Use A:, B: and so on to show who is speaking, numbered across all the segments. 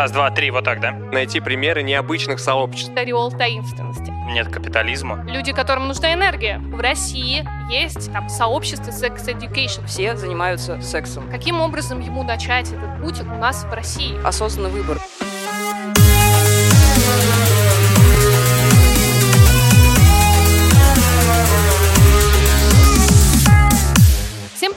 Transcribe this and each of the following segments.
A: Раз, два, три, вот так, да?
B: Найти примеры необычных сообществ.
C: Ореол таинственности.
A: Нет капитализма.
C: Люди, которым нужна энергия. В России есть там сообщество Sex Education.
D: Все занимаются сексом.
C: Каким образом ему начать этот путь у нас в России?
D: Осознанный выбор.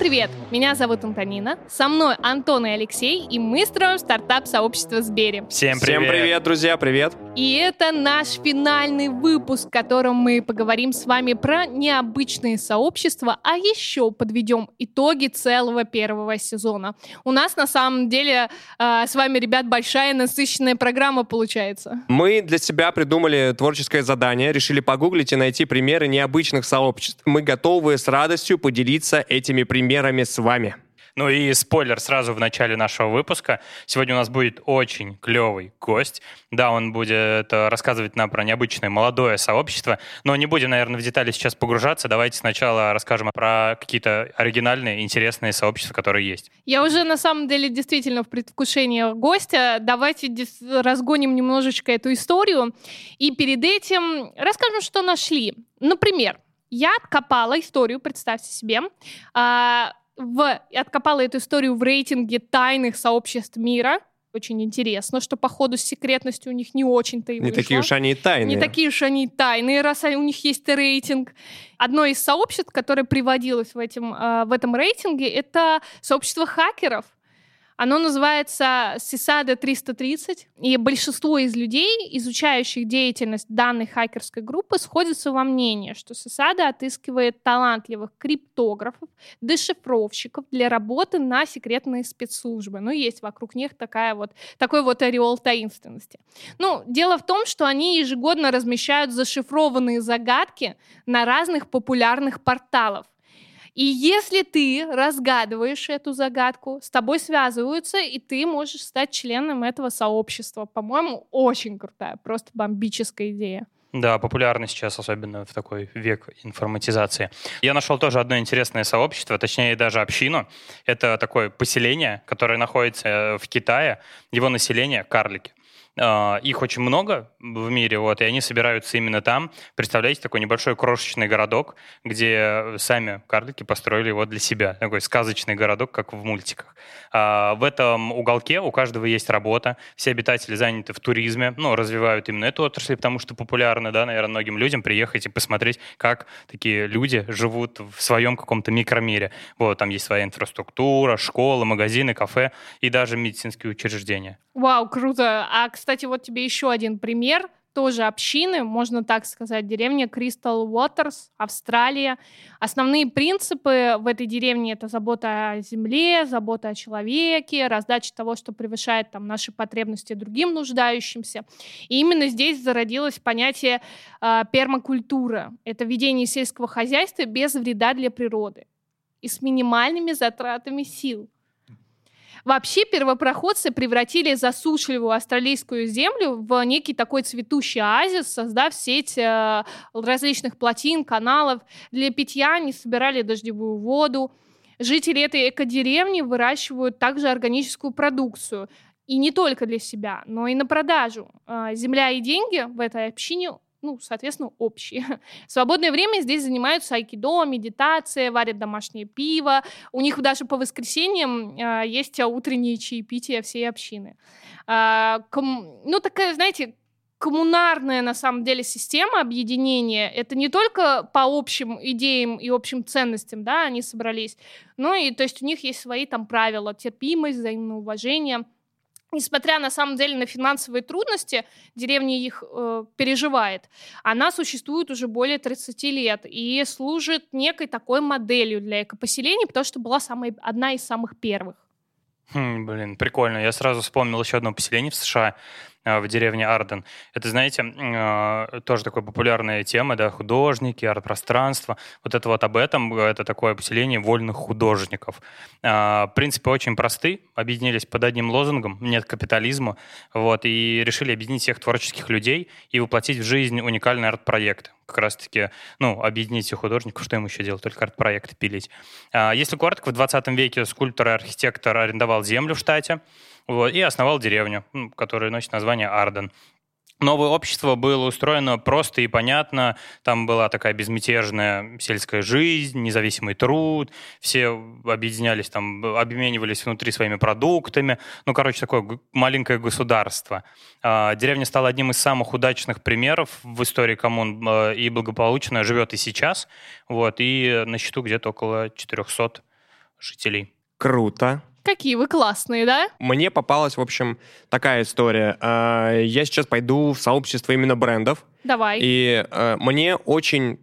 C: Привет! Меня зовут Антонина, со мной Антон и Алексей, и мы строим стартап-сообщество Сбери.
A: Всем привет.
B: Всем привет, друзья, привет.
C: И это наш финальный выпуск, в котором мы поговорим с вами про необычные сообщества, а еще подведем итоги целого первого сезона. У нас на самом деле э, с вами, ребят, большая насыщенная программа получается.
B: Мы для себя придумали творческое задание, решили погуглить и найти примеры необычных сообществ. Мы готовы с радостью поделиться этими примерами с вами.
A: Ну и спойлер сразу в начале нашего выпуска. Сегодня у нас будет очень клевый гость. Да, он будет э, рассказывать нам про необычное молодое сообщество, но не будем, наверное, в детали сейчас погружаться. Давайте сначала расскажем про какие-то оригинальные, интересные сообщества, которые есть.
C: Я уже на самом деле действительно в предвкушении гостя. Давайте разгоним немножечко эту историю. И перед этим расскажем, что нашли. Например, я откопала историю, представьте себе, а, в, откопала эту историю в рейтинге тайных сообществ мира. Очень интересно, что по ходу с секретностью у них не очень-то и
B: Не
C: вышло.
B: такие уж они и тайные.
C: Не такие уж они и тайные, раз у них есть рейтинг. Одно из сообществ, которое приводилось в, этим, э, в этом рейтинге, это сообщество хакеров. Оно называется CISADA 330, и большинство из людей, изучающих деятельность данной хакерской группы, сходятся во мнении, что CISADA отыскивает талантливых криптографов, дешифровщиков для работы на секретные спецслужбы. Ну, есть вокруг них такая вот, такой вот ореол таинственности. Ну, дело в том, что они ежегодно размещают зашифрованные загадки на разных популярных порталах. И если ты разгадываешь эту загадку, с тобой связываются, и ты можешь стать членом этого сообщества. По-моему, очень крутая, просто бомбическая идея.
A: Да, популярны сейчас, особенно в такой век информатизации. Я нашел тоже одно интересное сообщество, точнее даже общину. Это такое поселение, которое находится э, в Китае. Его население — карлики. А, Их очень много в мире, вот, и они собираются именно там. Представляете, такой небольшой крошечный городок, где сами карлики построили его для себя. Такой сказочный городок, как в мультиках. А, В этом уголке у каждого есть работа. Все обитатели заняты в туризме, ну, развивают именно эту отрасль, потому что популярно, да, наверное, многим людям приехать и посмотреть, как такие люди живут в своем каком-то микромире. Вот, там есть своя инфраструктура, школа, магазины, кафе и даже медицинские учреждения.
C: Вау, круто. А, кстати, вот тебе еще один пример тоже общины, можно так сказать, деревня Crystal Waters, Австралия. Основные принципы в этой деревне — это забота о земле, забота о человеке, раздача того, что превышает там, наши потребности другим нуждающимся. И именно здесь зародилось понятие э, пермакультура. Это ведение сельского хозяйства без вреда для природы и с минимальными затратами сил. Вообще первопроходцы превратили засушливую австралийскую землю в некий такой цветущий оазис, создав сеть э, различных плотин, каналов. Для питья они собирали дождевую воду. Жители этой экодеревни выращивают также органическую продукцию. И не только для себя, но и на продажу. Э, Земля и деньги в этой общине ну, соответственно, общие. В свободное время здесь занимаются айкидо, медитацией, варят домашнее пиво. У них даже по воскресеньям э, есть утренние чаепития всей общины. А, ком- ну, такая, знаете, коммунарная на самом деле система объединения. Это не только по общим идеям и общим ценностям, да, они собрались, но и, то есть у них есть свои там правила, терпимость, взаимное уважение. Несмотря на самом деле на финансовые трудности, деревня их э, переживает. Она существует уже более 30 лет и служит некой такой моделью для экопоселений, потому что была самая, одна из самых первых.
A: Хм, блин, прикольно. Я сразу вспомнил еще одно поселение в США, в деревне Арден. Это, знаете, э, тоже такая популярная тема, да, художники, арт-пространство. Вот это вот об этом, это такое поселение вольных художников. Э, Принципы очень просты, объединились под одним лозунгом «нет капитализма», вот, и решили объединить всех творческих людей и воплотить в жизнь уникальный арт-проект, как раз-таки, ну, объединить всех художников, что им еще делать, только арт-проекты пилить. Если коротко, в 20 веке скульптор и архитектор арендовал землю в штате вот, и основал деревню, которая носит название Арден. Новое общество было устроено просто и понятно. Там была такая безмятежная сельская жизнь, независимый труд. Все объединялись, там, обменивались внутри своими продуктами. Ну, короче, такое маленькое государство. А, деревня стала одним из самых удачных примеров в истории коммун а, и благополучно живет и сейчас. Вот, и на счету где-то около 400 жителей.
B: Круто.
C: Какие вы классные, да?
B: Мне попалась, в общем, такая история. А, я сейчас пойду в сообщество именно брендов.
C: Давай.
B: И э, мне очень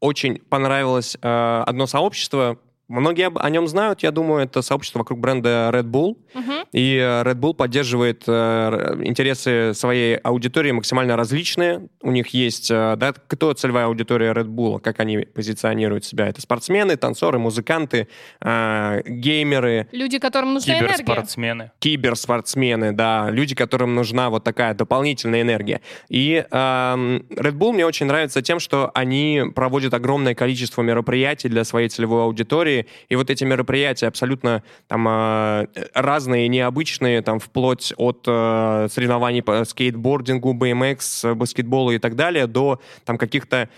B: очень понравилось э, одно сообщество, Многие о нем знают, я думаю, это сообщество вокруг бренда Red Bull. Uh-huh. И э, Red Bull поддерживает э, интересы своей аудитории максимально различные. У них есть, э, да, кто целевая аудитория Red Bull, как они позиционируют себя? Это спортсмены, танцоры, музыканты, э, геймеры.
C: Люди, которым нужна
A: Киберспортсмены.
C: энергия.
B: Киберспортсмены, да. Люди, которым нужна вот такая дополнительная энергия. И э, Red Bull мне очень нравится тем, что они проводят огромное количество мероприятий для своей целевой аудитории, и вот эти мероприятия абсолютно там а, разные, необычные, там вплоть от э, соревнований по скейтбордингу, BMX, баскетболу и так далее, до там каких-то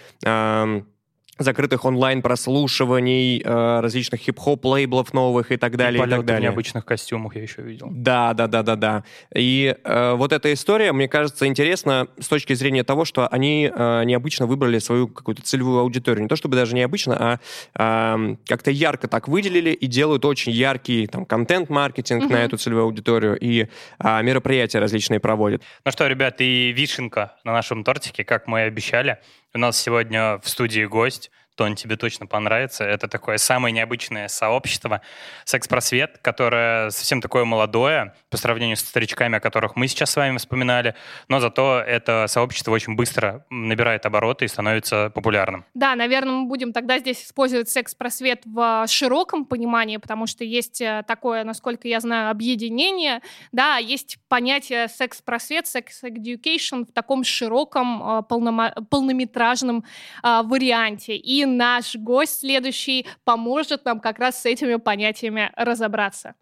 B: закрытых онлайн-прослушиваний, э, различных хип-хоп лейблов новых и так далее. И, и так далее.
A: в необычных костюмах я еще видел.
B: Да, да, да, да, да. И э, вот эта история, мне кажется, интересна с точки зрения того, что они э, необычно выбрали свою какую-то целевую аудиторию. Не то чтобы даже необычно, а э, как-то ярко так выделили и делают очень яркий там контент-маркетинг угу. на эту целевую аудиторию и э, мероприятия различные проводят.
A: Ну что, ребят, и вишенка на нашем тортике, как мы и обещали. У нас сегодня в студии гость Тон, тебе точно понравится. Это такое самое необычное сообщество «Секс-просвет», которое совсем такое молодое по сравнению с старичками, о которых мы сейчас с вами вспоминали, но зато это сообщество очень быстро набирает обороты и становится популярным.
C: Да, наверное, мы будем тогда здесь использовать секс-просвет в широком понимании, потому что есть э, такое, насколько я знаю, объединение, да, есть понятие секс-просвет, секс-education в таком широком, э, полнометражном э, варианте. И наш гость следующий поможет нам как раз с этими понятиями разобраться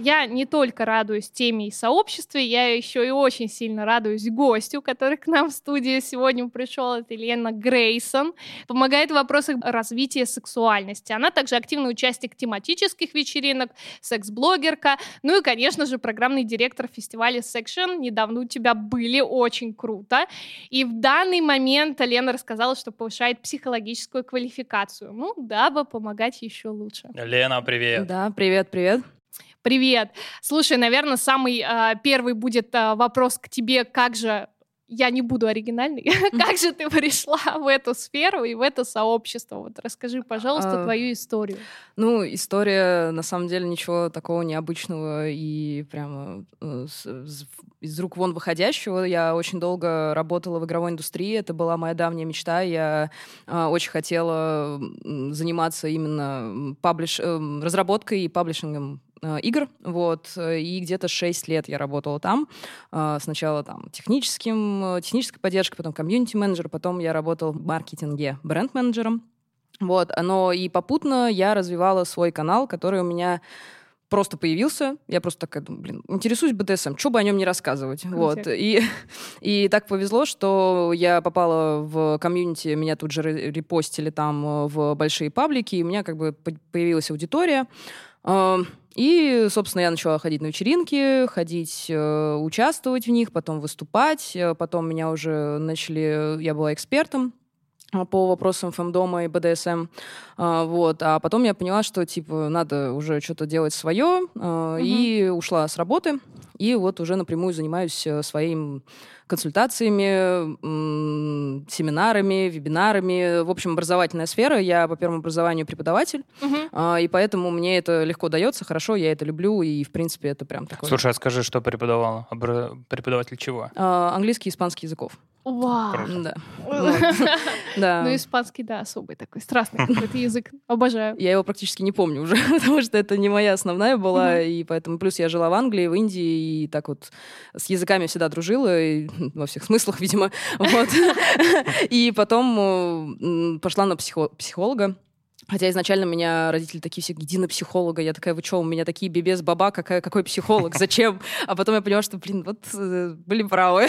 C: я не только радуюсь теме и сообществе, я еще и очень сильно радуюсь гостю, который к нам в студию сегодня пришел. Это Елена Грейсон. Помогает в вопросах развития сексуальности. Она также активный участник тематических вечеринок, секс-блогерка, ну и, конечно же, программный директор фестиваля Section. Недавно у тебя были, очень круто. И в данный момент Лена рассказала, что повышает психологическую квалификацию. Ну, дабы помогать еще лучше.
A: Лена, привет.
E: Да, привет, привет.
C: Привет. Слушай, наверное, самый э, первый будет э, вопрос к тебе, как же я не буду оригинальной. как же ты пришла в эту сферу и в это сообщество? Вот расскажи, пожалуйста, а, твою историю.
E: Ну, история, на самом деле, ничего такого необычного и прямо э, из рук вон выходящего. Я очень долго работала в игровой индустрии, это была моя давняя мечта. Я очень хотела заниматься именно паблиш... э, разработкой и паблишингом игр, вот, и где-то 6 лет я работала там. Э, сначала там техническим, э, технической поддержкой, потом комьюнити-менеджер, потом я работала в маркетинге бренд-менеджером. Вот, но и попутно я развивала свой канал, который у меня просто появился. Я просто такая, думаю, блин, интересуюсь БДСМ, что бы о нем не рассказывать. Вот. И, и так повезло, что я попала в комьюнити, меня тут же репостили там в большие паблики, и у меня как бы появилась аудитория. И, собственно, я начала ходить на вечеринки, ходить, э, участвовать в них, потом выступать. Э, потом меня уже начали... Я была экспертом э, по вопросам фэндома и БДСМ. Вот. А потом я поняла, что, типа, надо уже что-то делать свое. Угу. И ушла с работы. И вот уже напрямую занимаюсь своим консультациями, семинарами, вебинарами. В общем, образовательная сфера. Я по первому образованию преподаватель, угу. и поэтому мне это легко дается, хорошо, я это люблю, и, в принципе, это прям такое...
A: Слушай, а скажи, что преподавала? Преподаватель чего?
E: А, английский и испанский языков.
C: Вау.
E: Да. Да.
C: Ну, испанский, да, особый такой, страстный какой-то язык. Обожаю.
E: Я его практически не помню уже, потому что это не моя основная была, и поэтому плюс я жила в Англии, в Индии, и так вот с языками всегда дружила, и во всех смыслах, видимо, вот. И потом пошла на психо- психолога, Хотя изначально меня родители такие все, иди на психолога. Я такая, вы что, у меня такие бебес баба, какая, какой психолог, зачем? А потом я поняла, что, блин, вот э, были правы.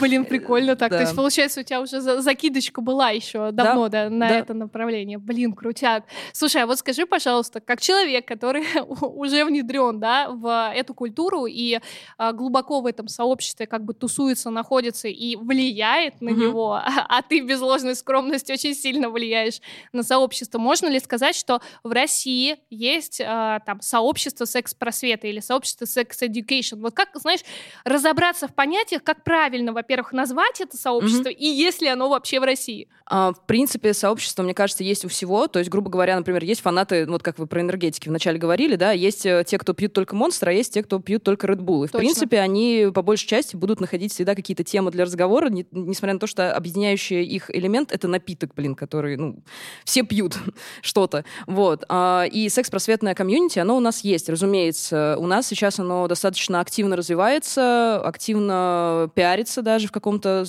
C: Блин, прикольно так. То
E: Да.
C: есть, получается, у тебя уже за- закидочка была еще давно да, на
E: да.
C: это направление. Блин, крутяк. Слушай, а вот скажи, пожалуйста, как человек, который уже внедрен да, в эту культуру и а, глубоко в этом сообществе как бы тусуется, находится и влияет на
E: Мгм.
C: него, а ты без ложной скромности очень сильно влияешь на сообщество, можно ли сказать, что в России есть а, там сообщество секс-просвета или сообщество секс-education? Вот как, знаешь, разобраться в понятиях, как правильно, во-первых, назвать это сообщество, и есть ли оно вообще в России?
E: А, в принципе, сообщество, мне кажется, есть у всего. То есть, грубо говоря, например, есть фанаты, вот как вы про энергетики вначале говорили, да, есть э, те, кто пьют только Монстр, а есть те, кто пьют только Red Bull. И, в
C: Точно.
E: принципе, они по большей части будут находить всегда какие-то темы для разговора, не- несмотря на то, что объединяющий их элемент — это напиток, блин, который, ну, все пьют что-то. Вот. А, И секс-просветное комьюнити, оно у нас есть, разумеется. У нас сейчас оно достаточно активно развивается, активно пиарится даже в каком-то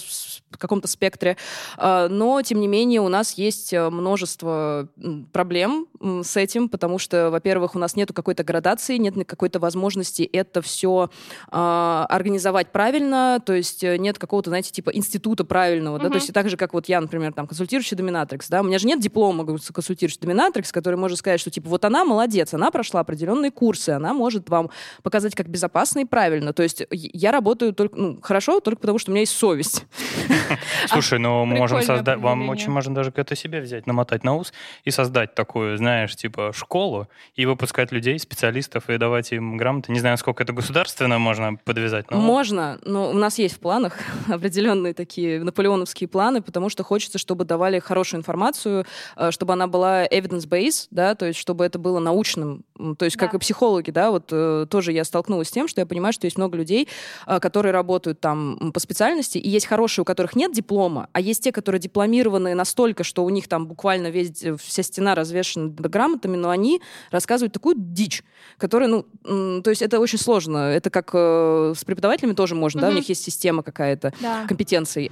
E: каком-то спектре. А, Но, тем не менее, у нас есть э, множество проблем с этим, потому что, во-первых, у нас нет какой-то градации, нет какой-то возможности это все организовать правильно, то есть э, нет какого-то, знаете, типа института правильного, да,
C: Мгм.
E: то есть так же, как вот я, например, там, консультирующий доминатрикс, да, у меня же нет диплома консультирующий доминатрикс, который может сказать, что, типа, вот она молодец, она прошла определенные курсы, она может вам показать, как безопасно и правильно, то есть я- работаю только, ну, хорошо, только потому, что у меня есть совесть.
A: Слушай, ну можем
C: прикольное
A: создать, вам очень можно даже это себе взять, намотать на ус и создать такую, знаешь, типа школу и выпускать людей, специалистов и давать им грамоты. Не знаю, сколько это государственно можно подвязать, но
E: Можно, но у нас есть в планах определенные такие наполеоновские планы, потому что хочется, чтобы давали хорошую информацию, э, чтобы она была evidence-based, да, то есть чтобы это было научным. То есть как
C: Да.
E: и психологи, да, вот э, тоже я столкнулась с тем, что я понимаю, что есть много людей, э, которые работают там по специальности, и есть хорошие, у которых нет диплома, а есть те, которые дипломированные настолько, что у них там буквально весь, э, вся стена развешена грамотами, но они рассказывают такую дичь, которая, ну, м, то есть это очень сложно. Это как э, с преподавателями тоже можно, да, у них есть система какая-то
C: Да.
E: компетенций.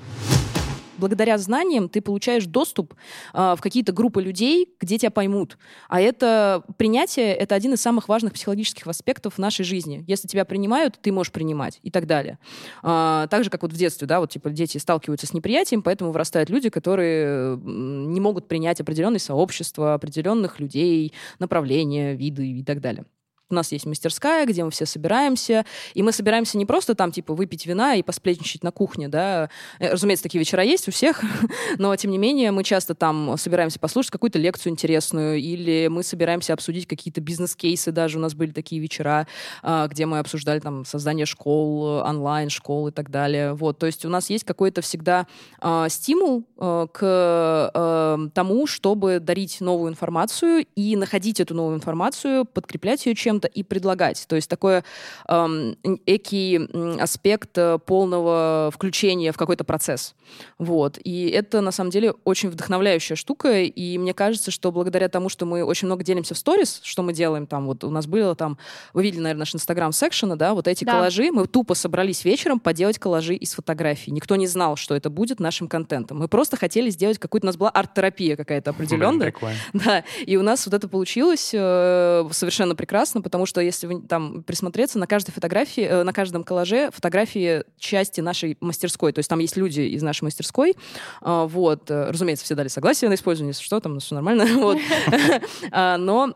E: Благодаря знаниям ты получаешь доступ а, в какие-то группы людей, где тебя поймут. А это принятие — это один из самых важных психологических аспектов нашей жизни. Если тебя принимают, ты можешь принимать и так далее. А, так же, как вот в детстве, да, вот типа дети сталкиваются с неприятием, поэтому вырастают люди, которые не могут принять определенные сообщества, определенных людей, направления, виды и так далее. У нас есть мастерская, где мы все собираемся, и мы собираемся не просто там, типа, выпить вина и посплетничать на кухне, да. Э, Разумеется, такие вечера есть у всех, но, тем не менее, мы часто там собираемся послушать какую-то лекцию интересную, или мы собираемся обсудить какие-то бизнес-кейсы даже. У нас были такие вечера, а, где мы обсуждали там создание школ, онлайн-школ и так далее. Вот, то есть у нас есть какой-то всегда а, стимул а, к тому, чтобы дарить новую информацию и находить эту новую информацию, подкреплять ее чем-то и предлагать. То есть такой эм, экий аспект э, полного включения в какой-то процесс. Вот. И это, на самом деле, очень вдохновляющая штука, и мне кажется, что благодаря тому, что мы очень много делимся в сторис, что мы делаем там, вот у нас было там, вы видели, наверное, наш инстаграм секшена, да, вот эти
C: Да.
E: коллажи, мы тупо собрались вечером поделать коллажи из фотографий. Никто не знал, что это будет нашим контентом. Мы просто хотели сделать какую-то, у нас была арт-терапия какая-то определенная. Да, и у нас вот это получилось э, совершенно прекрасно, потому что если вы там присмотреться, на каждой фотографии, э, на каждом коллаже фотографии части нашей мастерской. То есть там есть люди из нашей мастерской. А, вот, э, разумеется, все дали согласие на использование, если что, там все нормально. Вот. А, Но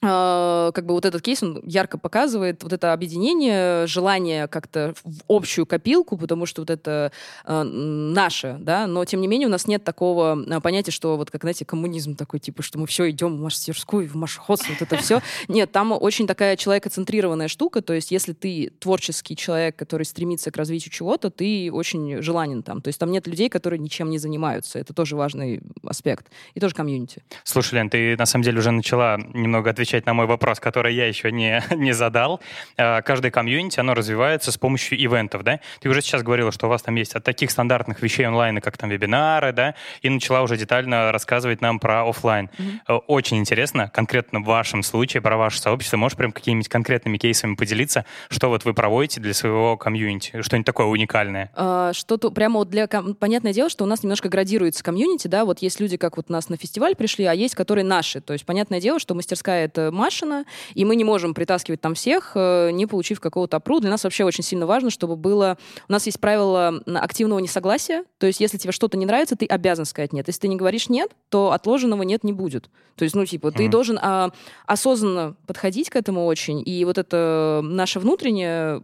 E: как бы вот этот кейс, он ярко показывает вот это объединение, желание как-то в общую копилку, потому что вот это э, наше, да, но тем не менее у нас нет такого э, понятия, что вот как, знаете, коммунизм такой, типа, что мы все идем в мастерскую, в машхоз, вот это все. Нет, там очень такая человекоцентрированная штука, то есть если ты творческий человек, который стремится к развитию чего-то, ты очень желанен там. То есть там нет людей, которые ничем не занимаются. Это тоже важный аспект. И тоже комьюнити.
A: Слушай, Лен, ты на самом деле уже начала немного отвечать отвечать на мой вопрос, который я еще не, не задал. Э, каждое комьюнити, оно развивается с помощью ивентов, да? Ты уже сейчас говорила, что у вас там есть от таких стандартных вещей онлайн, как там вебинары, да, и начала уже детально рассказывать нам про офлайн. Mm-hmm. Очень интересно, конкретно в вашем случае, про ваше сообщество, можешь прям какими-нибудь конкретными кейсами поделиться, что вот вы проводите для своего комьюнити, что-нибудь такое уникальное?
E: А, что-то прямо вот для... Понятное дело, что у нас немножко градируется комьюнити, да, вот есть люди, как вот у нас на фестиваль пришли, а есть, которые наши. То есть, понятное дело, что мастерская — это Машина, и мы не можем притаскивать там всех, э, не получив какого-то опру. Для нас вообще очень сильно важно, чтобы было... У нас есть правило активного несогласия, то есть если тебе что-то не нравится, ты обязан сказать «нет». Если ты не говоришь «нет», то отложенного «нет» не будет. То есть, ну, типа, ты mm. должен а, осознанно подходить к этому очень, и вот это наше внутреннее,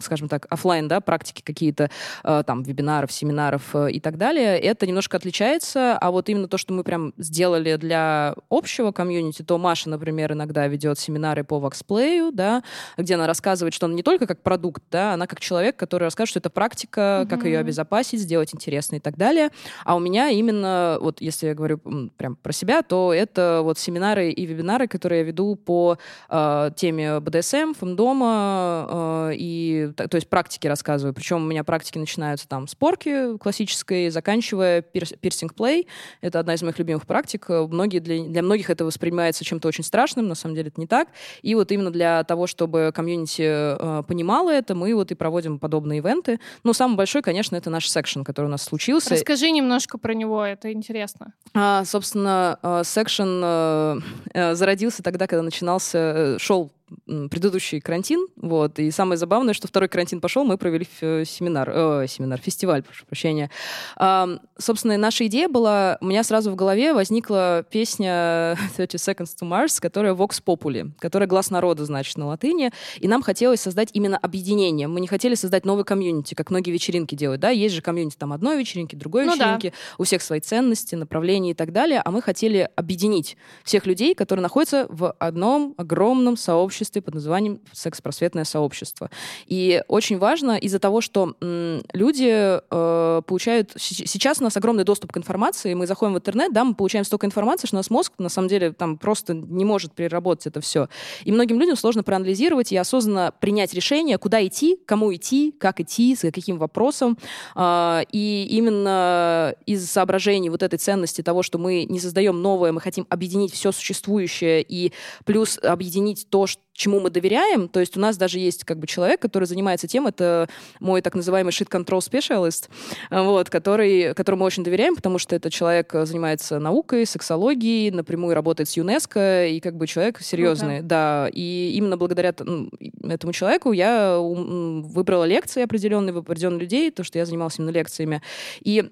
E: скажем так, офлайн, да, практики какие-то, а, там, вебинаров, семинаров э, и так далее, это немножко отличается, а вот именно то, что мы прям сделали для общего комьюнити, то Маша, например, иногда ведет семинары по воксплею, да, где она рассказывает, что она не только как продукт, да, она как человек, который расскажет, что это практика, mm-hmm. как ее обезопасить, сделать интересно и так далее. А у меня именно, вот если я говорю прям про себя, то это вот семинары и вебинары, которые я веду по э, теме БДСМ, фэндома, э, и, то есть практики рассказываю. Причем у меня практики начинаются там с порки классической, заканчивая пирсинг-плей. Это одна из моих любимых практик. Многие для, для многих это воспринимается чем-то очень страшным, на самом деле это не так. И вот именно для того, чтобы community э, понимало это, мы вот и проводим подобные event ы. Ну, самый большой, конечно, это наш section, который у нас случился.
C: Расскажи немножко про него, это интересно.
E: А, собственно, section э, э, зародился тогда, когда начинался, э, шел предыдущий карантин, вот, и самое забавное, что второй карантин пошел, мы провели э, семинар, э, семинар, фестиваль, прошу прощения. А, собственно, наша идея была, у меня сразу в голове возникла песня 30 Seconds to Mars, которая Vox Populi, которая глас народа, значит, на латыни, и нам хотелось создать именно объединение. Мы не хотели создать новый комьюнити, как многие вечеринки делают, да, есть же комьюнити там одной вечеринки, другой ну, вечеринки, да. у всех свои ценности, направления и так далее, а мы хотели объединить всех людей, которые находятся в одном огромном сообществе сообществе под названием секс-просветное сообщество. И очень важно из-за того, что м, люди э, получают... Сейчас у нас огромный доступ к информации, мы заходим в интернет, да, мы получаем столько информации, что у нас мозг, на самом деле, там просто не может переработать это все. И многим людям сложно проанализировать и осознанно принять решение, куда идти, кому идти, как идти, с каким вопросом. Э, и именно из соображений вот этой ценности того, что мы не создаем новое, мы хотим объединить все существующее и плюс объединить то, что чему мы доверяем. То есть у нас даже есть как бы человек, который занимается тем, это мой так называемый shit control specialist, вот, который, которому мы очень доверяем, потому что это человек занимается наукой, сексологией, напрямую работает с ЮНЕСКО, и как бы человек серьезный, okay. да. И именно благодаря этому человеку я выбрала лекции определенные, определенных людей, то, что я занималась именно лекциями. И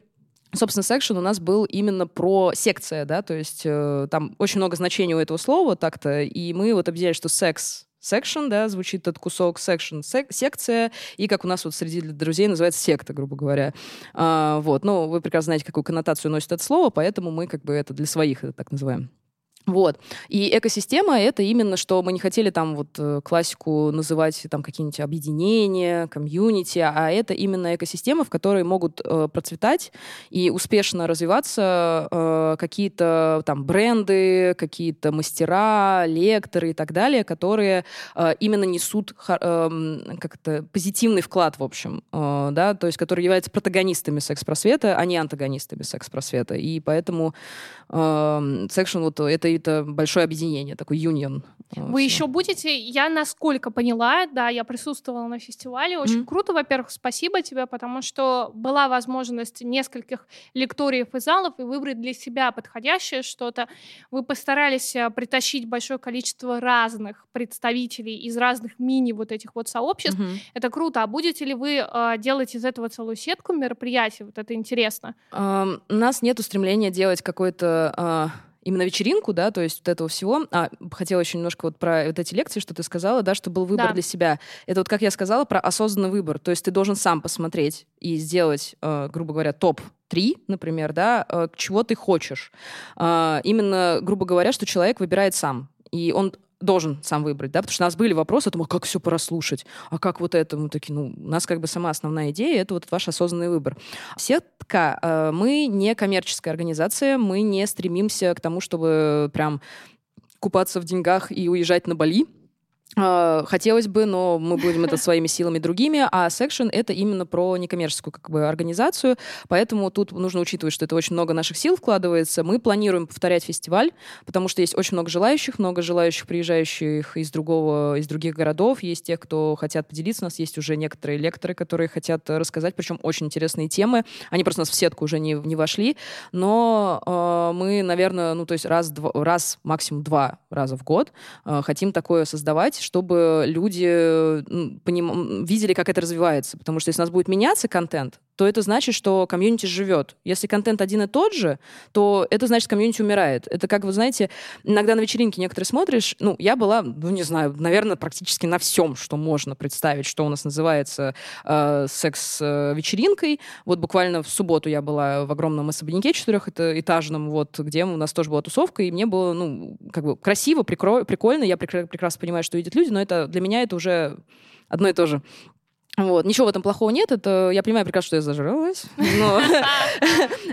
E: Собственно, секшн у нас был именно про секция, да, то есть э, там очень много значений у этого слова так-то, и мы вот объясняли, что секс section, да, звучит этот кусок section, сек секция, и как у нас вот среди друзей называется секта, грубо говоря. А, вот, ну, вы прекрасно знаете, какую коннотацию носит это слово, поэтому мы как бы это для своих это так называем. Вот. И экосистема — это именно, что мы не хотели там вот э, классику называть там какие-нибудь объединения, комьюнити, а это именно экосистема, в которой могут э, процветать и успешно развиваться э, какие-то там бренды, какие-то мастера, лекторы и так далее, которые э, именно несут э, как-то позитивный вклад, в общем, э, да, то есть которые являются протагонистами секс-просвета, а не антагонистами секс-просвета. И поэтому э, секшн вот это это большое объединение, такой юнион.
C: Вы еще будете, я насколько поняла, да, я присутствовала на фестивале, очень mm-hmm. круто, во-первых, спасибо тебе, потому что была возможность нескольких лекториев и залов и выбрать для себя подходящее что-то. Вы постарались э, притащить большое количество разных представителей из разных мини вот этих вот сообществ. Mm-hmm. Это круто. А будете ли вы э, делать из этого целую сетку мероприятий? Вот это интересно.
E: Um, у нас нет устремления делать какой-то uh именно вечеринку, да, то есть вот этого всего. А, хотела еще немножко вот про вот эти лекции, что ты сказала, да, что был выбор да. для себя. Это вот, как я сказала, про осознанный выбор. То есть ты должен сам посмотреть и сделать, э, грубо говоря, топ три, например, да, э, чего ты хочешь. Э, именно, грубо говоря, что человек выбирает сам. И он должен сам выбрать, да, потому что у нас были вопросы, а как все прослушать, а как вот это, мы такие, ну, у нас как бы сама основная идея, это вот ваш осознанный выбор. Сетка, э, мы не коммерческая организация, мы не стремимся к тому, чтобы прям купаться в деньгах и уезжать на Бали. А, хотелось бы, но мы будем это своими силами другими, а Section — это именно про некоммерческую как бы, организацию, поэтому тут нужно учитывать, что это очень много наших сил вкладывается. Мы планируем повторять фестиваль, потому что есть очень много желающих, много желающих, приезжающих из, другого, из других городов, есть те, кто хотят поделиться, у нас есть уже некоторые лекторы, которые хотят рассказать, причем очень интересные темы. Они просто у нас в сетку уже не, не вошли, но э, мы, наверное, ну, то есть раз, два, раз, максимум два раза в год э, хотим такое создавать, чтобы люди поним... видели, как это развивается. Потому что если у нас будет меняться контент, то это значит, что комьюнити живет. Если контент один и тот же, то это значит, комьюнити умирает. Это как, вы знаете, иногда на вечеринке некоторые смотришь, ну, я была, ну, не знаю, наверное, практически на всем, что можно представить, что у нас называется э, секс-вечеринкой. Вот буквально в субботу я была в огромном особняке четырехэтажном, вот, где у нас тоже была тусовка, и мне было, ну, как бы красиво, прикольно, я прекрасно понимаю, что видят люди, но это для меня это уже одно и то же. Вот. Ничего в этом плохого нет. Это я понимаю прекрасно, что я зажралась. Но,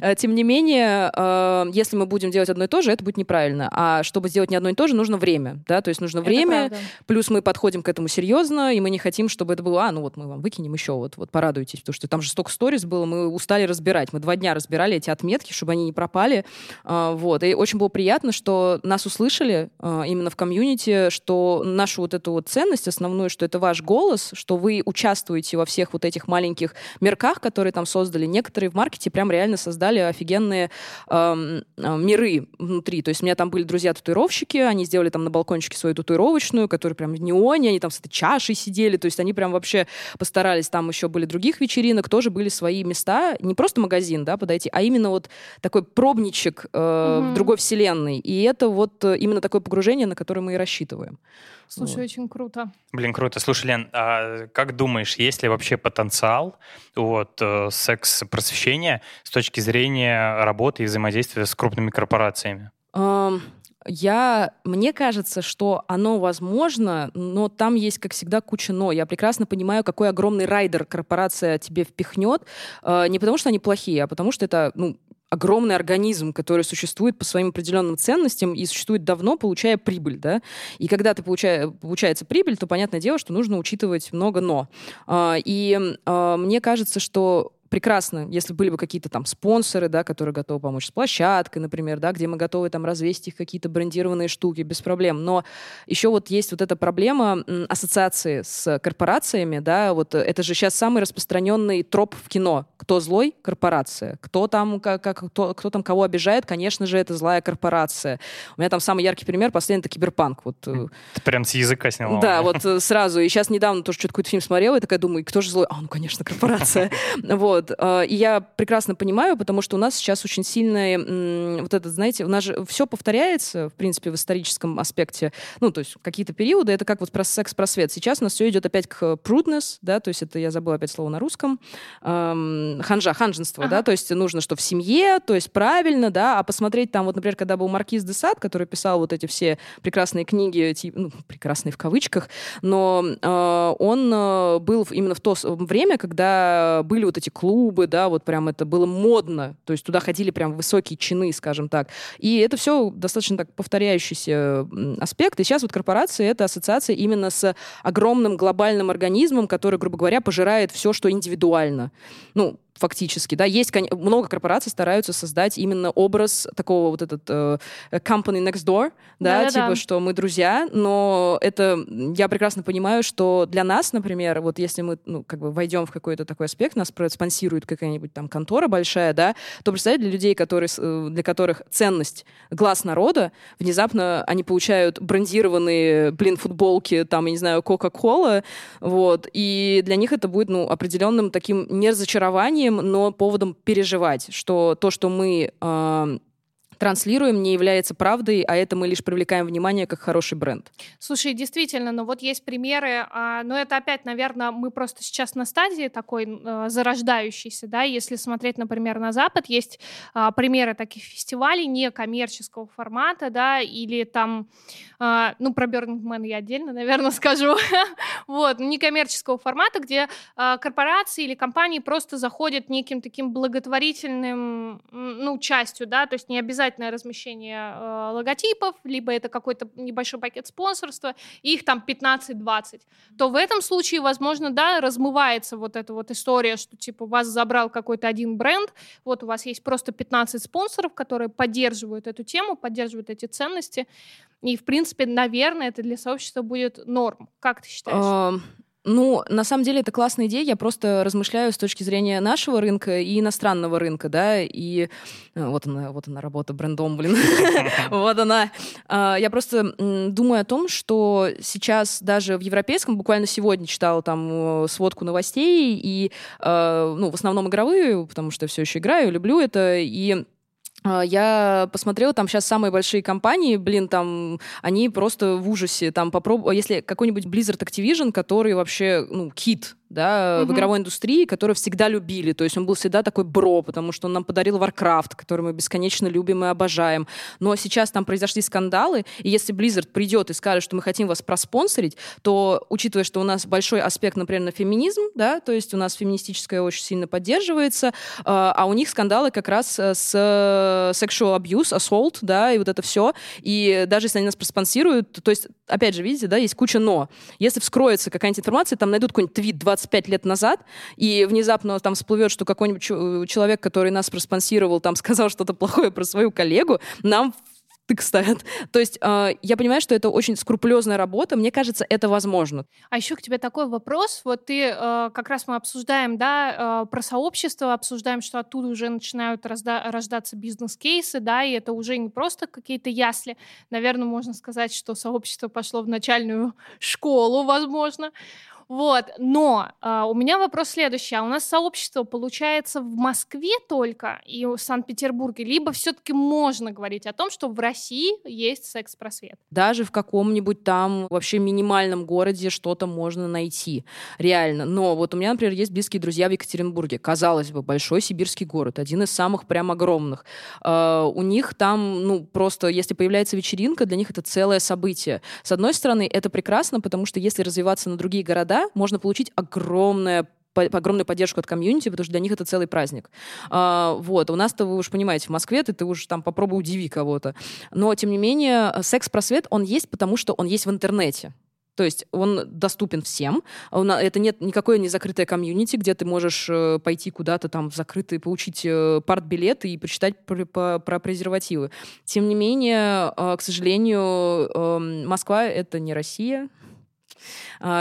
E: э, тем не менее, э, если мы будем делать одно и то же, это будет неправильно. А чтобы сделать не одно и то же, нужно время. Да? То есть нужно время, плюс мы подходим к этому серьезно, и мы не хотим, чтобы это было, а, ну вот мы вам выкинем еще, вот, вот порадуйтесь, потому что там же столько сториз было, мы устали разбирать. Мы два дня разбирали эти отметки, чтобы они не пропали. А, вот. И очень было приятно, что нас услышали а, именно в комьюнити, что нашу вот эту вот ценность основную, что это ваш голос, что вы участвуете участвуете во всех вот этих маленьких мерках, которые там создали. Некоторые в маркете прям реально создали офигенные э, э, миры внутри. То есть у меня там были друзья-татуировщики, они сделали там на балкончике свою татуировочную, которая прям в неоне, они там с этой чашей сидели, то есть они прям вообще постарались. Там еще были других вечеринок, тоже были свои места, не просто магазин, да, подойти, а именно вот такой пробничек э, mm-hmm. в другой вселенной. И это вот э, именно такое погружение, на которое мы и рассчитываем.
C: Слушай, вот. очень круто.
A: Блин, круто. Слушай, Лен, а как думаешь, есть ли вообще потенциал вот, э, секс-просвещения с точки зрения работы и взаимодействия с крупными корпорациями?
E: Um... Я, мне кажется, что оно возможно, но там есть, как всегда, куча «но». Я прекрасно понимаю, какой огромный райдер корпорация тебе впихнет. Э, не потому, что они плохие, а потому, что это ну, огромный организм, который существует по своим определенным ценностям и существует давно, получая прибыль, да. И когда ты получая, получается прибыль, то понятное дело, что нужно учитывать много но. А, и а, мне кажется, что прекрасно, если были бы какие-то там спонсоры, да, которые готовы помочь с площадкой, например, да, где мы готовы там развесить их какие-то брендированные штуки без проблем. Но еще вот есть вот эта проблема ассоциации с корпорациями, да, вот это же сейчас самый распространенный троп в кино. Кто злой? Корпорация. Кто там, как, кто, кто там кого обижает? Конечно же, это злая корпорация. У меня там самый яркий пример последний это киберпанк. Вот,
A: э, Ты прям с языка сняла.
E: Да, вот э, сразу. И сейчас недавно тоже что-то какой-то фильм смотрела, и такая думаю, кто же злой? А, ну, конечно, корпорация. Вот. Вот. А, и я прекрасно понимаю, потому что у нас сейчас очень сильное, вот это, знаете, у нас же все повторяется, в принципе, в историческом аспекте. Ну, то есть какие-то периоды, это как вот про секс-просвет. Сейчас у нас все идет опять к prudness, да, то есть это, я забыла опять слово на русском, ханжа, ханженство, ага. да, то есть нужно, что в семье, то есть правильно, да, а посмотреть там, вот, например, когда был Маркиз де Сад, который писал вот эти все прекрасные книги, типа, ну, прекрасные в кавычках, но э, он э, был именно в то время, когда были вот эти клубы, клубы, да, вот прям это было модно, то есть туда ходили прям высокие чины, скажем так. И это все достаточно так повторяющийся аспект. И сейчас вот корпорации — это ассоциация именно с огромным глобальным организмом, который, грубо говоря, пожирает все, что индивидуально. Ну, фактически, да, есть много корпораций стараются создать именно образ такого вот этот э, company next door, да, да типа, да. что мы друзья, но это я прекрасно понимаю, что для нас, например, вот если мы, ну, как бы войдем в какой-то такой аспект, нас спонсирует какая-нибудь там контора большая, да, то представляете, для людей, которые, э, для которых ценность глаз народа, внезапно они получают брендированные, блин, футболки, там, я не знаю, Кока-Кола, вот, и для них это будет, ну, определенным таким не разочарованием, оправданием, но поводом переживать, что то, что мы э, транслируем, не является правдой, а это мы лишь привлекаем внимание как хороший бренд.
C: Слушай, действительно, но ну вот есть примеры, а, но это опять, наверное, мы просто сейчас на стадии такой а, зарождающейся, да, если смотреть, например, на Запад, есть а, примеры таких фестивалей некоммерческого формата, да, или там, а, ну, про Man я отдельно, наверное, скажу, вот, некоммерческого формата, где а, корпорации или компании просто заходят неким таким благотворительным, ну, частью, да, то есть не обязательно обязательное размещение э, логотипов, либо это какой-то небольшой пакет спонсорства, и их там 15-20, то в этом случае, возможно, да, размывается вот эта вот история, что типа вас забрал какой-то один бренд, вот у вас есть просто 15 спонсоров, которые поддерживают эту тему, поддерживают эти ценности, и, в принципе, наверное, это для сообщества будет норм. Как ты считаешь?
E: Ну, на самом деле, это классная идея. Я просто размышляю с точки зрения нашего рынка и иностранного рынка, да, и э, вот она, вот она работа брендом, блин. Вот она. А, я просто думаю о том, что сейчас даже в европейском, буквально сегодня читала там сводку новостей, и, э, ну, в основном игровые, потому что все еще играю, люблю это, и я посмотрела, там сейчас самые большие компании, блин, там они просто в ужасе. Там попробуй, если какой-нибудь Blizzard Activision, который вообще, ну, кит, да, угу. в игровой индустрии, которую всегда любили. То есть он был всегда такой бро, потому что он нам подарил Warcraft, который мы бесконечно любим и обожаем. Но сейчас там произошли скандалы, и если Blizzard придет и скажет, что мы хотим вас проспонсорить, то, учитывая, что у нас большой аспект, например, на феминизм, да, то есть у нас феминистическое очень сильно поддерживается, э, а у них скандалы как раз э, с э, sexual abuse, assault, да, и вот это все. И даже если они нас проспонсируют, то есть, опять же, видите, да, есть куча но. Если вскроется какая-нибудь информация, там найдут какой-нибудь твит 20 25 лет назад, и внезапно там всплывет, что какой-нибудь человек, который нас проспонсировал, там сказал что-то плохое про свою коллегу, нам тык ставят. То есть э, я понимаю, что это очень скрупулезная работа. Мне кажется, это возможно.
C: А еще к тебе такой вопрос. Вот ты, э, как раз мы обсуждаем, да, э, про сообщество, обсуждаем, что оттуда уже начинают разда- рождаться бизнес-кейсы, да, и это уже не просто какие-то ясли. Наверное, можно сказать, что сообщество пошло в начальную школу, возможно. Вот, но э, у меня вопрос следующий. А у нас сообщество получается в Москве только и в Санкт-Петербурге, либо все-таки можно говорить о том, что в России есть секс-просвет?
E: Даже в каком-нибудь там вообще минимальном городе что-то можно найти, реально. Но вот у меня, например, есть близкие друзья в Екатеринбурге. Казалось бы, большой сибирский город, один из самых прям огромных. Э, у них там, ну, просто, если появляется вечеринка, для них это целое событие. С одной стороны, это прекрасно, потому что если развиваться на другие города, города можно получить огромное огромную поддержку от комьюнити, потому что для них это целый праздник. А, вот. У нас-то, вы уж понимаете, в Москве ты, ты уж там попробуй удиви кого-то. Но, тем не менее, секс-просвет, он есть, потому что он есть в интернете. То есть он доступен всем. Это нет никакое не закрытое комьюнити, где ты можешь э, пойти куда-то там в закрытый, получить э, парт-билет и прочитать про, про, презервативы. Тем не менее, э, к сожалению, эм, Москва — это не Россия, а,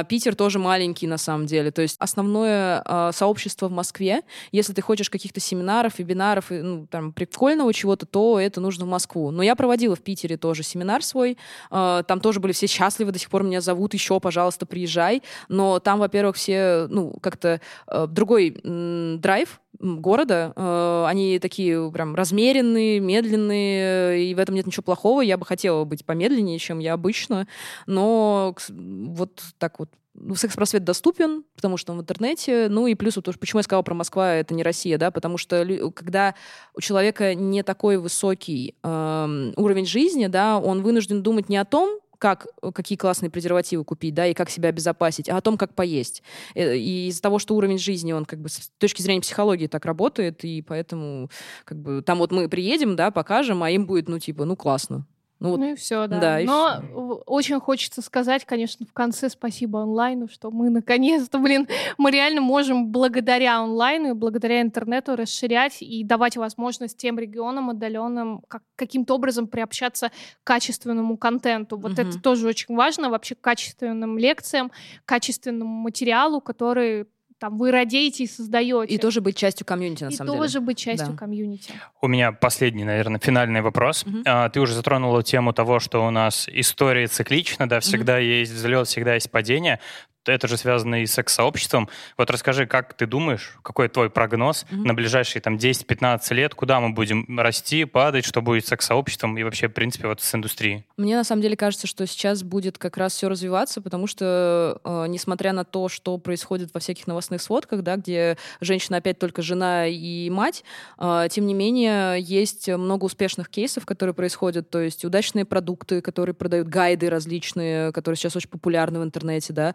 E: Питер тоже маленький на самом деле. То есть основное а, сообщество в Москве, если ты хочешь каких-то семинаров, вебинаров, ну, там, прикольного чего-то, то это нужно в Москву. Но я проводила в Питере тоже семинар свой. А, там тоже были все счастливы, до сих пор меня зовут еще, пожалуйста, приезжай. Но там, во-первых, все, ну, как-то другой драйв, города. Э, они такие прям размеренные, медленные, и в этом нет ничего плохого. Я бы хотела быть помедленнее, чем я обычно, но вот так вот ну, секс-просвет доступен, потому что он в интернете. Ну и плюс, вот, почему я сказала про Москва, это не Россия, да, потому что когда у человека не такой высокий э, уровень жизни, да, он вынужден думать не о том, как, э, какие классные презервативы купить, да, и как себя обезопасить, а о том, как поесть. Э, и из-за того, что уровень жизни, он как бы с точки зрения психологии так работает, и поэтому как бы там вот мы приедем, да, покажем, а им будет, ну, типа, ну, классно.
C: Ну, ну и все, да. да Но все. очень хочется сказать, конечно, в конце спасибо онлайну, что мы наконец-то, блин, мы реально можем благодаря онлайну и благодаря интернету расширять и давать возможность тем регионам отдаленным как, каким-то образом приобщаться к качественному контенту. Вот угу. это тоже очень важно, вообще к качественным лекциям, качественному материалу, который там вы радеете и создаете.
E: И тоже быть частью комьюнити, на
C: и
E: самом деле.
C: И тоже быть частью да. комьюнити.
A: У меня последний, наверное, финальный вопрос. Угу. А, ты уже затронула тему того, что у нас история циклична, да, всегда угу. есть взлет, всегда есть падение это же связано и с секс-сообществом. Вот расскажи, как ты думаешь, какой твой прогноз mm-hmm. на ближайшие там 10-15 лет, куда мы будем расти, падать, что будет с секс-сообществом и вообще, в принципе, вот с индустрией?
E: Мне на самом деле кажется, что сейчас будет как раз все развиваться, потому что, э, несмотря на то, что происходит во всяких новостных сводках, да, где женщина опять только жена и мать, э, тем не менее, есть много успешных кейсов, которые происходят, то есть удачные продукты, которые продают гайды различные, которые сейчас очень популярны в интернете, да,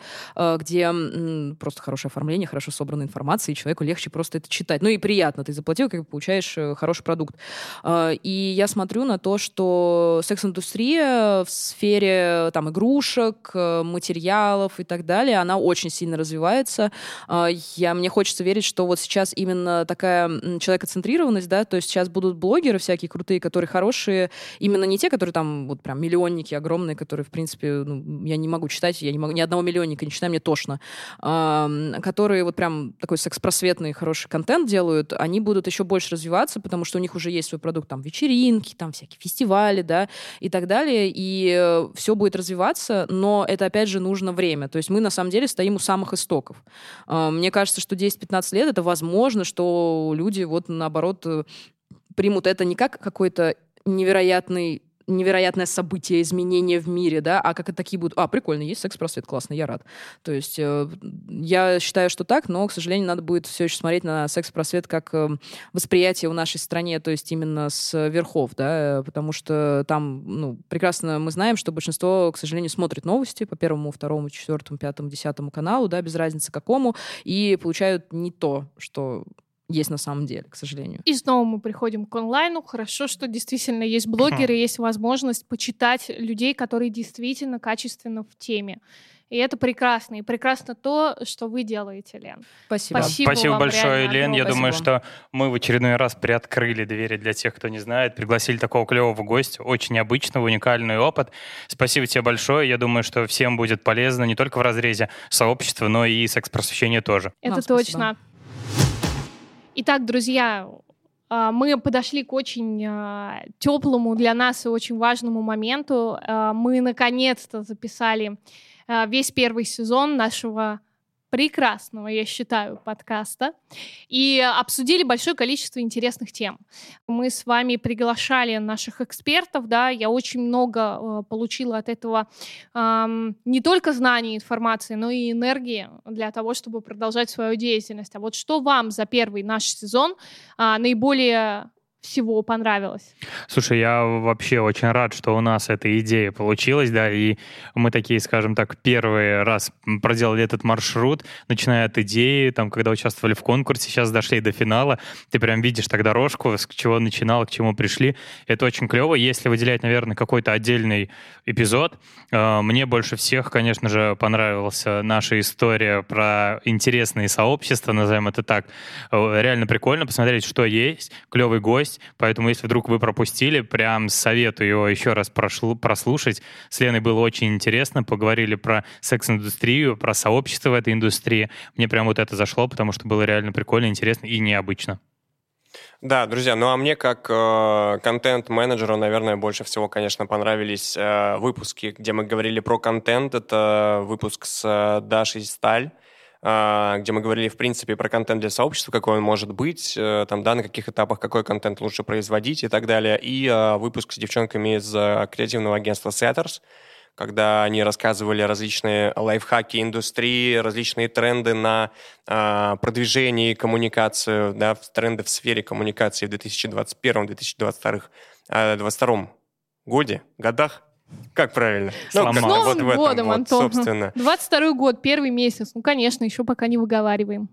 E: где м, просто хорошее оформление, хорошо собранная информация, и человеку легче просто это читать. Ну и приятно, ты заплатил, как получаешь э, хороший продукт. Э, И я смотрю на то, что секс-индустрия в сфере там игрушек, э, материалов и так далее, она очень сильно развивается. Я, мне хочется верить, что вот сейчас именно такая человекоцентрированность, да, то есть сейчас будут блогеры всякие крутые, которые хорошие, именно не те, которые там вот прям миллионники огромные, которые, в принципе, ну, я не могу читать, я не могу, ни одного миллионника не читаю, мне тошно, которые вот прям такой секс-просветный хороший контент делают, они будут еще больше развиваться, потому что у них уже есть свой продукт, там, вечеринки, там, всякие фестивали, да, и так далее, и все будет развиваться, но это, опять же, нужно время. То есть мы, на самом деле, стоим у самых истоков. А, Мне кажется, что 10-15 лет это возможно, что люди вот наоборот э, примут это не как какой-то невероятный невероятное событие, изменение в мире, да, а как это такие будут, а, прикольно, есть секс-просвет, классно, я рад. То есть э, я считаю, что так, но, к сожалению, надо будет все еще смотреть на секс-просвет как э, восприятие в нашей стране, то есть именно с верхов, да, потому что там, ну, прекрасно мы знаем, что большинство, к сожалению, смотрит новости по первому, второму, четвертому, пятому, десятому каналу, да, без разницы какому, и получают не то, что есть на самом деле, к сожалению.
C: И снова мы приходим к онлайну. Хорошо, что действительно есть блогеры, есть возможность почитать людей, которые действительно качественно в теме. И это прекрасно. И прекрасно то, что вы делаете, Лен.
E: Спасибо.
C: Спасибо.
A: Спасибо
C: вам
A: большое, Лен. Я
C: огромное.
A: думаю,
E: Спасибо.
A: что мы в очередной раз приоткрыли двери для тех, кто не знает, пригласили такого клевого гостя, очень необычного, уникальный опыт. Спасибо тебе большое. Я думаю, что всем будет полезно не только в разрезе сообщества, но и секс-просвещения тоже.
C: Это
E: Вам спасибо.
C: Итак, друзья, а, мы подошли к очень теплому для нас и очень важному моменту. А, Мы наконец-то записали а, весь первый сезон нашего прекрасного, я считаю, подкаста и обсудили большое количество интересных тем. Мы с вами приглашали наших экспертов, да, я очень много э, получила от этого ам, не только знаний, информации, но и энергии для того, чтобы продолжать свою деятельность. А вот что вам за первый наш сезон а, наиболее всего понравилось?
A: Слушай, я вообще очень рад, что у нас эта идея получилась, да, и мы такие, скажем так, первый раз проделали этот маршрут, начиная от идеи, там, когда участвовали в конкурсе, сейчас дошли до финала, ты прям видишь так дорожку, с чего начинал, к чему пришли. Это очень клево. Если выделять, наверное, какой-то отдельный эпизод, э, мне больше всех, конечно же, понравилась наша история про интересные сообщества, назовем это так. Э, Реально прикольно посмотреть, что есть, клевый гость, поэтому если вдруг вы пропустили, прям советую его еще раз прошлу- прослушать. С Леной было очень интересно, поговорили про секс-индустрию, про сообщество в этой индустрии. Мне прям вот это зашло, потому что было реально прикольно, интересно и необычно.
B: Да, друзья, ну а мне как э, контент-менеджеру, наверное, больше всего, конечно, понравились э, выпуски, где мы говорили про контент. Это выпуск с э, Дашей Сталь, где мы говорили, в принципе, про контент для сообщества, какой он может быть, э, там, да, на каких этапах какой контент лучше производить и так далее. И э, выпуск с девчонками из э, креативного агентства Setters, когда они рассказывали различные лайфхаки индустрии, различные тренды на а, продвижение и коммуникацию, да, тренды в сфере коммуникации в 2021-2022 22 годе, годах. Как правильно?
A: Сломал.
B: как-
A: С
C: Новым
B: вот в этом
C: годом,
B: вот,
C: Антон.
B: собственно.
C: 22 год, первый месяц. Ну, конечно, еще пока не выговариваем.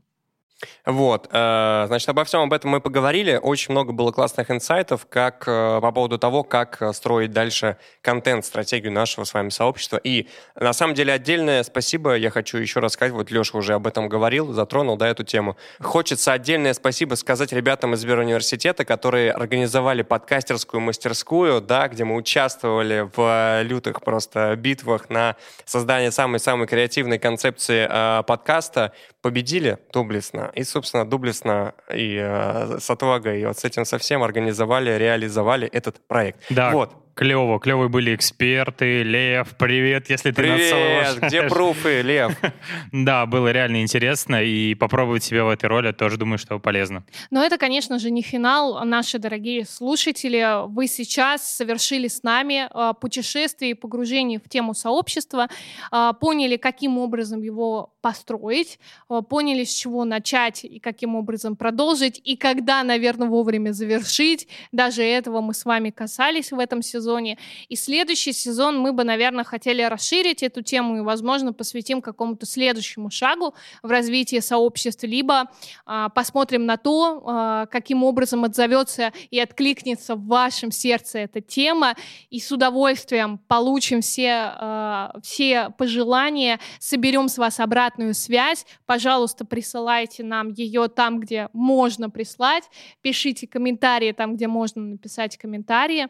B: Вот, э, значит, обо всем об этом мы поговорили. Очень много было классных инсайтов, как э, по поводу того, как э, строить дальше контент, стратегию нашего с вами сообщества. И на самом деле отдельное спасибо я хочу еще раз сказать, вот Леша уже об этом говорил, затронул, да, эту тему. Хочется отдельное спасибо сказать ребятам из Сберуниверситета, которые организовали подкастерскую мастерскую, да, где мы участвовали в лютых просто битвах на создание самой-самой креативной концепции э, подкаста, победили доблестно. И, собственно, доблестно и э, с отвагой, и вот с этим совсем организовали, реализовали этот проект.
A: Да,
B: Вот.
A: Клево. Клевые были эксперты. Лев, привет, если ты нас
B: Привет!
A: слушаешь.
B: Где пруфы, Лев?
A: Да, было реально интересно, и попробовать себя в этой роли тоже думаю, что полезно.
C: Но это, конечно же, не финал. Наши дорогие слушатели, вы сейчас совершили с нами э, путешествие и погружение в тему сообщества, э, поняли, каким образом его построить, э, поняли, с чего начать и каким образом продолжить, и когда, наверное, вовремя завершить. Даже этого мы с вами касались в этом сезоне. Сезоне. И следующий сезон мы бы, наверное, хотели расширить эту тему и, возможно, посвятим какому-то следующему шагу в развитии сообщества, либо а, посмотрим на то, а, каким образом отзовется и откликнется в вашем сердце эта тема, и с удовольствием получим все, а, все пожелания, соберем с вас обратную связь. Пожалуйста, присылайте нам ее там, где можно прислать, пишите комментарии там, где можно написать комментарии,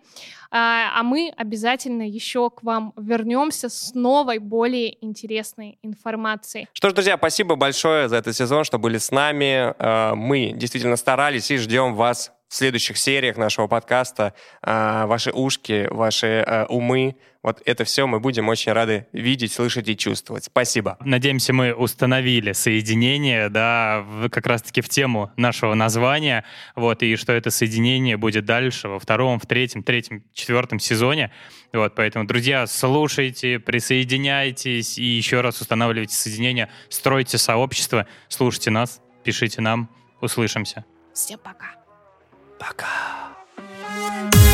C: а, мы обязательно еще к вам вернемся с новой, более интересной информацией.
B: Что ж, друзья, спасибо большое за этот сезон, что были с нами. А, мы действительно старались и ждем вас в следующих сериях нашего подкаста э, ваши ушки, ваши э, умы. Вот это все мы будем очень рады видеть, слышать и чувствовать. Спасибо.
A: Надеемся, мы установили соединение, да, в, как раз-таки в тему нашего названия, вот, и что это соединение будет дальше во втором, в третьем, третьем, четвертом сезоне. Вот, поэтому, друзья, слушайте, присоединяйтесь и еще раз устанавливайте соединение, стройте сообщество, слушайте нас, пишите нам, услышимся.
C: Всем пока.
B: Пока.